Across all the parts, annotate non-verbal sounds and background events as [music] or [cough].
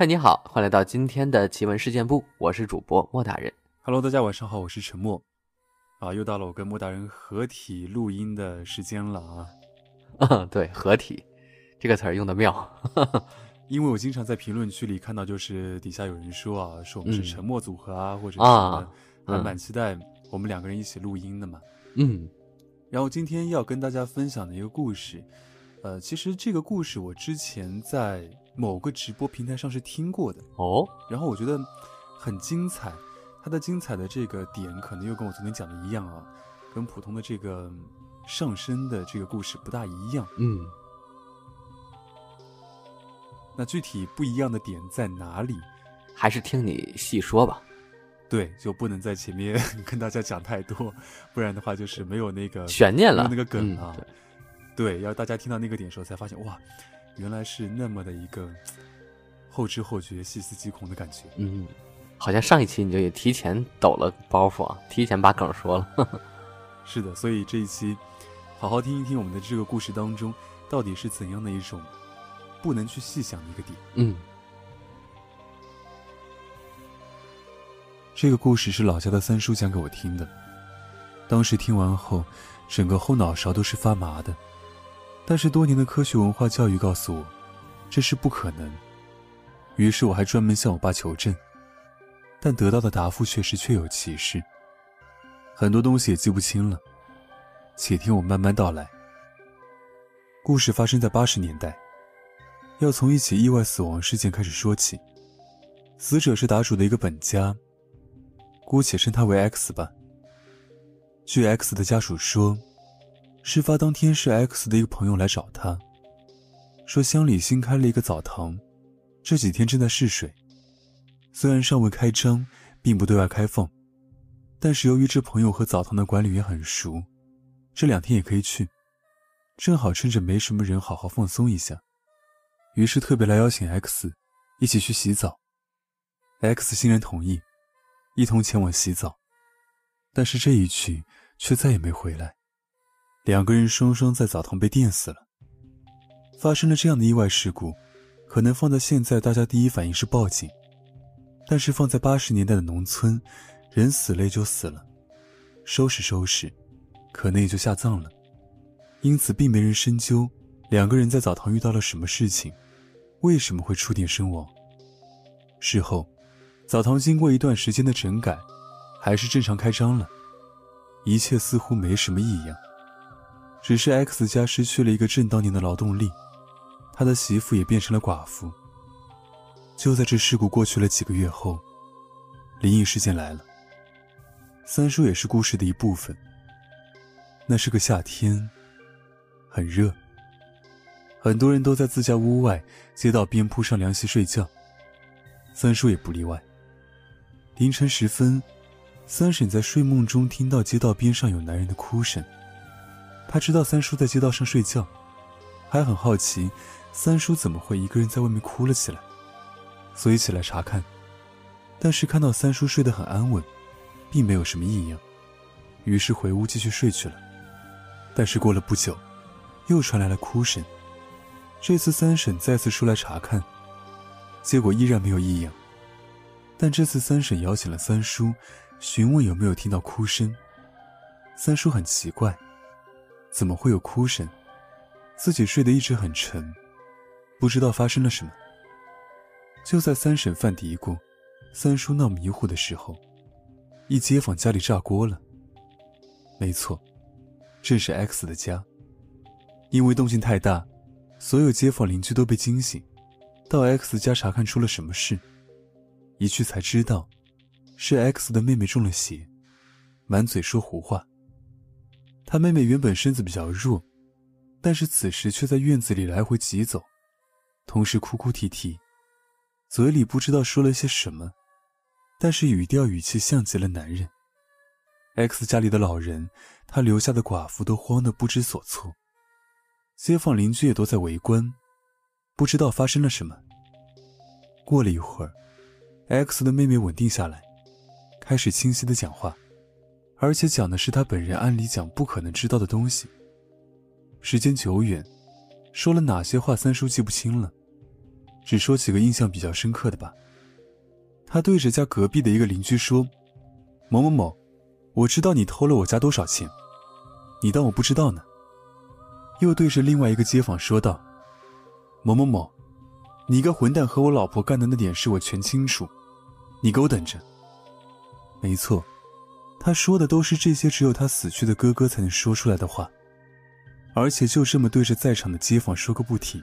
嗨，你好，欢迎来到今天的奇闻事件部，我是主播莫大人。Hello，大家晚上好，我是陈默。啊，又到了我跟莫大人合体录音的时间了啊！嗯，对，合体这个词儿用的妙。[laughs] 因为我经常在评论区里看到，就是底下有人说啊，说我们是嗯沉默组合啊，或者是啊还嗯蛮期待我们两个人一起录音的嘛。嗯然后今天要跟大家分享的一个故事，呃，其实这个故事我之前在某个直播平台上是听过的，哦，然后我觉得很精彩，它的精彩的这个点可能又跟我昨天讲的一样啊，跟普通的这个上升的这个故事不大一样。嗯那具体不一样的点在哪里？还是听你细说吧。对，就不能在前面跟大家讲太多，不然的话就是没有那个悬念了没有那个梗啊。嗯对，要大家听到那个点的时候才发现，哇，原来是那么的一个 [tsk] 后知后觉、细思极恐的感觉。嗯，好像上一期你就也提前抖了包袱啊，[laughs] 提前把梗说了。[laughs] 是的，所以这一期好好听一听我们的这个故事当中，到底是怎样的一种不能去细想的一个点。嗯这个故事是老家的三叔讲给我听的，当时听完后，整个后脑勺都是发麻的。但是多年的科学文化教育告诉我，这是不可能。于是我还专门向我爸求证，但得到的答复却是确有其事。很多东西也记不清了，且听我慢慢道来。故事发生在八十年代，要从一起意外死亡事件开始说起。死者是打主的一个本家，姑且称他为 X 吧。据 X 的家属说，事发当天是 X 的一个朋友来找他，说乡里新开了一个澡堂，这几天正在试水，虽然尚未开张，并不对外开放，但是由于这朋友和澡堂的管理员很熟，这两天也可以去，正好趁着没什么人，好好放松一下。于是特别来邀请 X 一起去洗澡。X 欣然同意，一同前往洗澡，但是这一去却再也没回来。两个人双双在澡堂被电死了。发生了这样的意外事故，可能放在现在，大家第一反应是报警，但是放在八十年代的农村，人死了也就死了，收拾收拾，可能也就下葬了。因此，并没人深究两个人在澡堂遇到了什么事情，为什么会触电身亡。事后，澡堂经过一段时间的整改，还是正常开张了，一切似乎没什么异样。只是 X 家失去了一个正当年的劳动力，他的媳妇也变成了寡妇。就在这事故过去了几个月后，灵异事件来了。三叔也是故事的一部分。那是个夏天，很热，很多人都在自家屋外街道边铺上凉席睡觉。三叔也不例外。凌晨时分，三婶在睡梦中听到街道边上有男人的哭声。他知道三叔在街道上睡觉，还很好奇三叔怎么会一个人在外面哭了起来，所以起来查看。但是看到三叔睡得很安稳，并没有什么异样，于是回屋继续睡去了。但是过了不久，又传来了哭声。这次三婶再次出来查看。结果依然没有异样，但这次三婶邀请了三叔，询问有没有听到哭声。三叔很奇怪，怎么会有哭声？自己睡得一直很沉，不知道发生了什么。就在三婶犯嘀咕，三叔闹迷糊的时候，一街坊家里炸锅了。没错，正是 X 的家。因为动静太大，所有街坊邻居都被惊醒。到 X 家查看出了什么事，一去才知道，是 X 的妹妹中了邪，满嘴说胡话。他妹妹原本身子比较弱，但是此时却在院子里来回疾走，同时哭哭啼啼，嘴里不知道说了些什么，但是语调语气像极了男人。X 家里的老人，他留下的寡妇都慌得不知所措，街坊邻居也都在围观。不知道发生了什么。过了一会儿，X 的妹妹稳定下来，开始清晰的讲话，而且讲的是他本人按理讲不可能知道的东西。时间久远，说了哪些话，三叔记不清了。只说几个印象比较深刻的吧。他对着家隔壁的一个邻居说：“某某某，我知道你偷了我家多少钱，你当我不知道呢？”又对着另外一个街坊说道：“某某某，你个混蛋和我老婆干的那点事我全清楚，你给我等着。”没错，他说的都是这些只有他死去的哥哥才能说出来的话，而且就这么对着在场的街坊说个不停。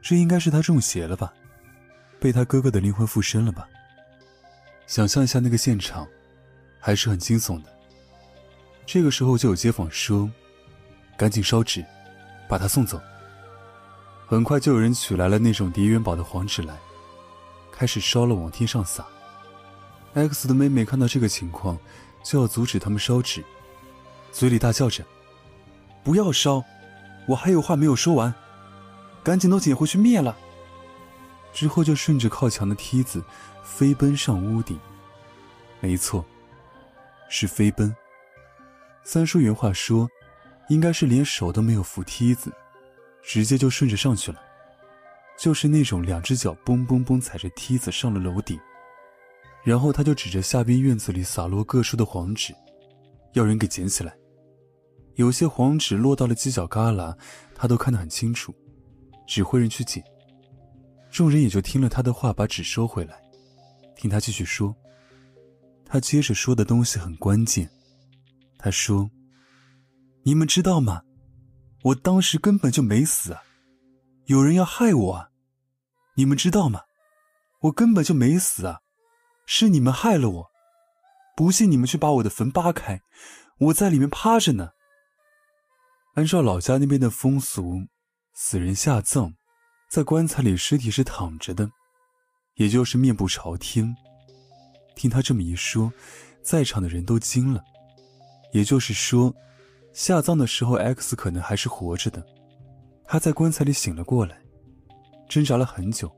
这应该是他中邪了吧？被他哥哥的灵魂附身了吧？想象一下那个现场，还是很惊悚的。这个时候就有街坊说：“赶紧烧纸，把他送走。”很快就有人取来了那种叠元宝的黄纸来，开始烧了，往天上撒。X 的妹妹看到这个情况，就要阻止他们烧纸，嘴里大叫着：“不要烧，我还有话没有说完，赶紧都捡回去灭了。”之后就顺着靠墙的梯子飞奔上屋顶。没错，是飞奔。三叔原话说，应该是连手都没有扶梯子，直接就顺着上去了，就是那种两只脚嘣嘣嘣踩着梯子上了楼顶。然后他就指着下边院子里洒落各处的黄纸，要人给捡起来。有些黄纸落到了犄角旮旯，他都看得很清楚，指挥人去捡。众人也就听了他的话，把纸收回来，听他继续说。他接着说的东西很关键。他说：“你们知道吗？我当时根本就没死啊，有人要害我啊！你们知道吗？我根本就没死啊，是你们害了我。不信你们去把我的坟扒开，我在里面趴着呢。按照老家那边的风俗，死人下葬。”在棺材里，尸体是躺着的，也就是面部朝天。听他这么一说，在场的人都惊了。也就是说，下葬的时候，X 可能还是活着的。他在棺材里醒了过来，挣扎了很久，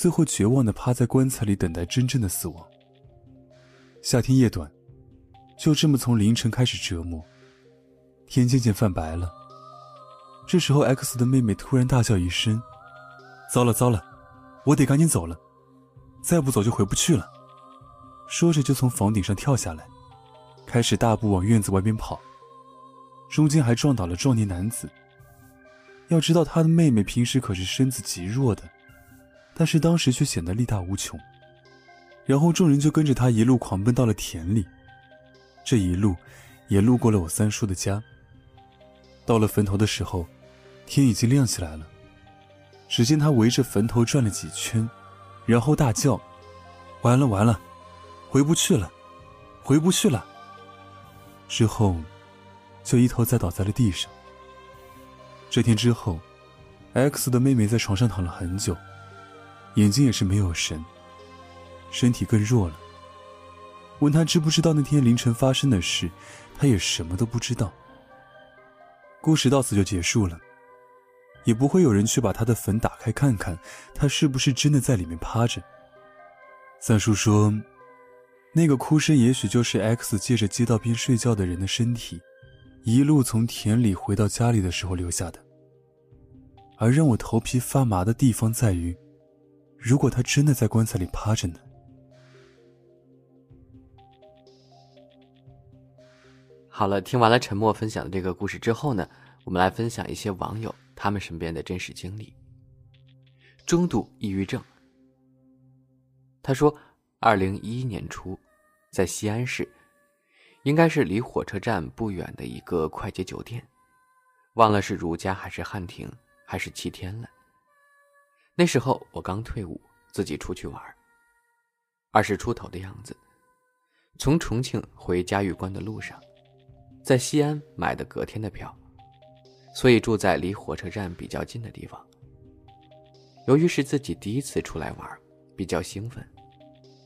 最后绝望的趴在棺材里，等待真正的死亡。夏天夜短，就这么从凌晨开始折磨。天渐渐泛白了，这时候 X 的妹妹突然大叫一声。糟了糟了，我得赶紧走了，再不走就回不去了。说着就从房顶上跳下来，开始大步往院子外边跑。中间还撞倒了壮年男子。要知道他的妹妹平时可是身子极弱的，但是当时却显得力大无穷。然后众人就跟着他一路狂奔到了田里，这一路也路过了我三叔的家。到了坟头的时候，天已经亮起来了。只见他围着坟头转了几圈，然后大叫：“完了完了，回不去了，回不去了。”之后，就一头栽倒在了地上。这天之后，X 的妹妹在床上躺了很久，眼睛也是没有神，身体更弱了。问他知不知道那天凌晨发生的事，他也什么都不知道。故事到此就结束了。也不会有人去把他的坟打开看看，他是不是真的在里面趴着。三叔说，那个哭声也许就是 X 借着街道边睡觉的人的身体，一路从田里回到家里的时候留下的。而让我头皮发麻的地方在于，如果他真的在棺材里趴着呢？好了，听完了沉默分享的这个故事之后呢，我们来分享一些网友。他们身边的真实经历。中度抑郁症。他说，二零一一年初，在西安市，应该是离火车站不远的一个快捷酒店，忘了是如家还是汉庭还是七天了。那时候我刚退伍，自己出去玩，二十出头的样子，从重庆回嘉峪关的路上，在西安买的隔天的票。所以住在离火车站比较近的地方。由于是自己第一次出来玩，比较兴奋，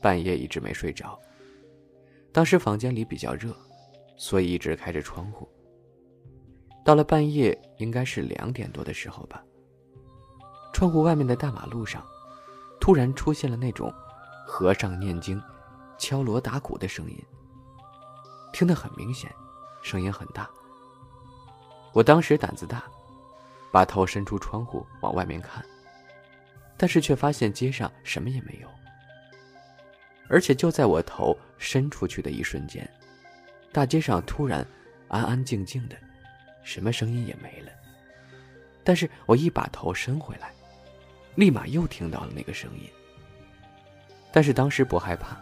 半夜一直没睡着。当时房间里比较热，所以一直开着窗户。到了半夜，应该是两点多的时候吧。窗户外面的大马路上，突然出现了那种和尚念经、敲锣打鼓的声音，听得很明显，声音很大。我当时胆子大，把头伸出窗户往外面看，但是却发现街上什么也没有。而且就在我头伸出去的一瞬间，大街上突然安安静静的，什么声音也没了。但是我一把头伸回来，立马又听到了那个声音。但是当时不害怕，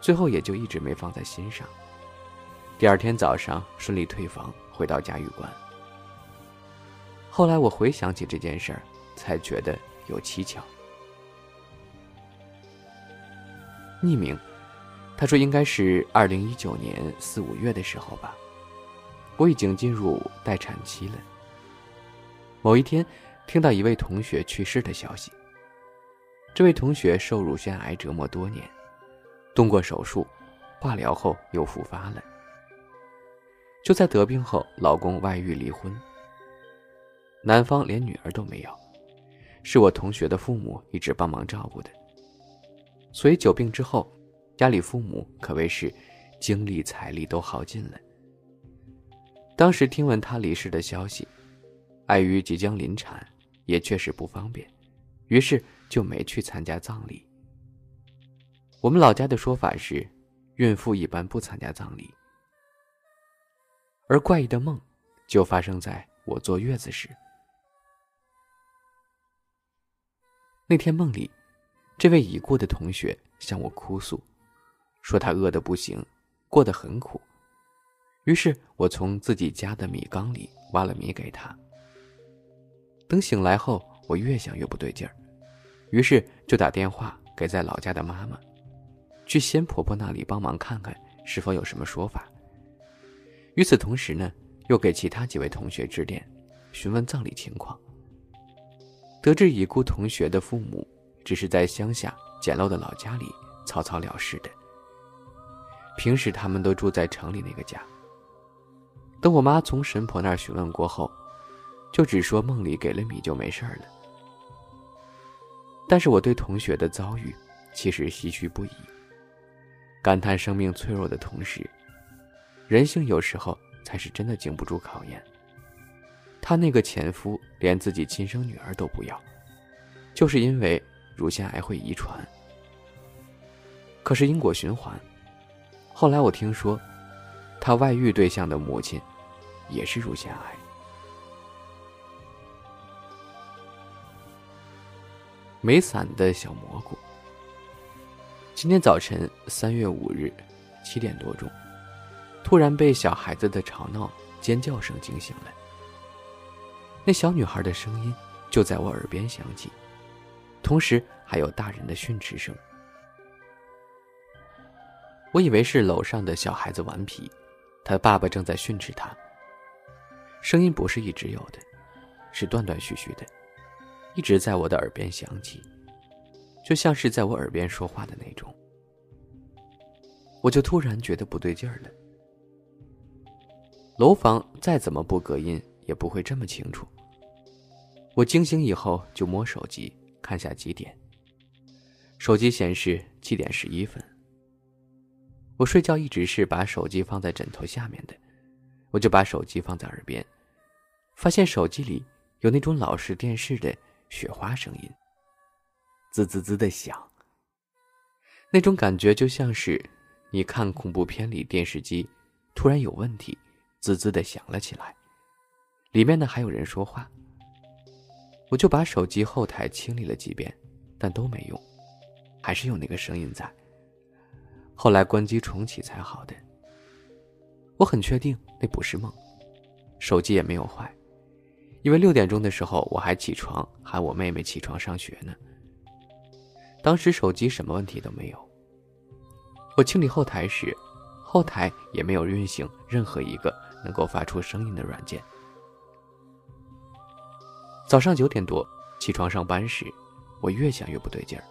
最后也就一直没放在心上。第二天早上顺利退房，回到嘉峪关。后来我回想起这件事儿，才觉得有蹊跷。匿名，他说应该是二零一九年四五月的时候吧，我已经进入待产期了。某一天，听到一位同学去世的消息。这位同学受乳腺癌折磨多年，动过手术，化疗后又复发了。就在得病后，老公外遇离婚，男方连女儿都没有，是我同学的父母一直帮忙照顾的。所以久病之后，家里父母可谓是精力财力都耗尽了。当时听闻他离世的消息，碍于即将临产，也确实不方便，于是就没去参加葬礼。我们老家的说法是，孕妇一般不参加葬礼。而怪异的梦，就发生在我坐月子时。那天梦里。这位已故的同学向我哭诉，说他饿得不行，过得很苦。于是我从自己家的米缸里挖了米给他。等醒来后，我越想越不对劲儿，于是就打电话给在老家的妈妈，去仙婆婆那里帮忙看看是否有什么说法。与此同时呢，又给其他几位同学致电，询问葬礼情况。得知已故同学的父母。只是在乡下简陋的老家里草草了事的。平时他们都住在城里那个家。等我妈从神婆那儿询问过后，就只说梦里给了米就没事了。但是我对同学的遭遇其实唏嘘不已，感叹生命脆弱的同时，人性有时候才是真的经不住考验。她那个前夫连自己亲生女儿都不要，就是因为。乳腺癌会遗传，可是因果循环。后来我听说，他外遇对象的母亲也是乳腺癌。没伞的小蘑菇。今天早晨三月五日七点多钟，突然被小孩子的吵闹、尖叫声惊醒了。那小女孩的声音就在我耳边响起。同时还有大人的训斥声，我以为是楼上的小孩子顽皮，他爸爸正在训斥他。声音不是一直有的，是断断续续的，一直在我的耳边响起，就像是在我耳边说话的那种。我就突然觉得不对劲儿了。楼房再怎么不隔音，也不会这么清楚。我惊醒以后就摸手机。看下几点。手机显示七点十一分。我睡觉一直是把手机放在枕头下面的，我就把手机放在耳边，发现手机里有那种老式电视的雪花声音，滋滋滋的响。那种感觉就像是你看恐怖片里电视机突然有问题，滋滋的响了起来，里面呢还有人说话。我就把手机后台清理了几遍，但都没用，还是有那个声音在。后来关机重启才好的。我很确定那不是梦，手机也没有坏，因为六点钟的时候我还起床喊我妹妹起床上学呢。当时手机什么问题都没有。我清理后台时，后台也没有运行任何一个能够发出声音的软件。早上九点多起床上班时，我越想越不对劲儿，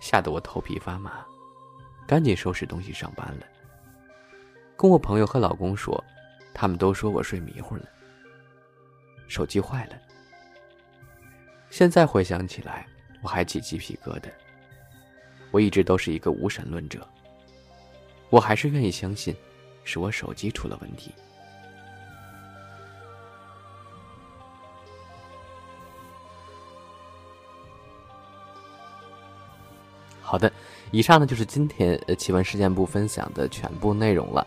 吓得我头皮发麻，赶紧收拾东西上班了。跟我朋友和老公说，他们都说我睡迷糊了。手机坏了，现在回想起来，我还起鸡皮疙瘩。我一直都是一个无神论者，我还是愿意相信，是我手机出了问题。好的，以上呢就是今天呃奇闻事件部分享的全部内容了。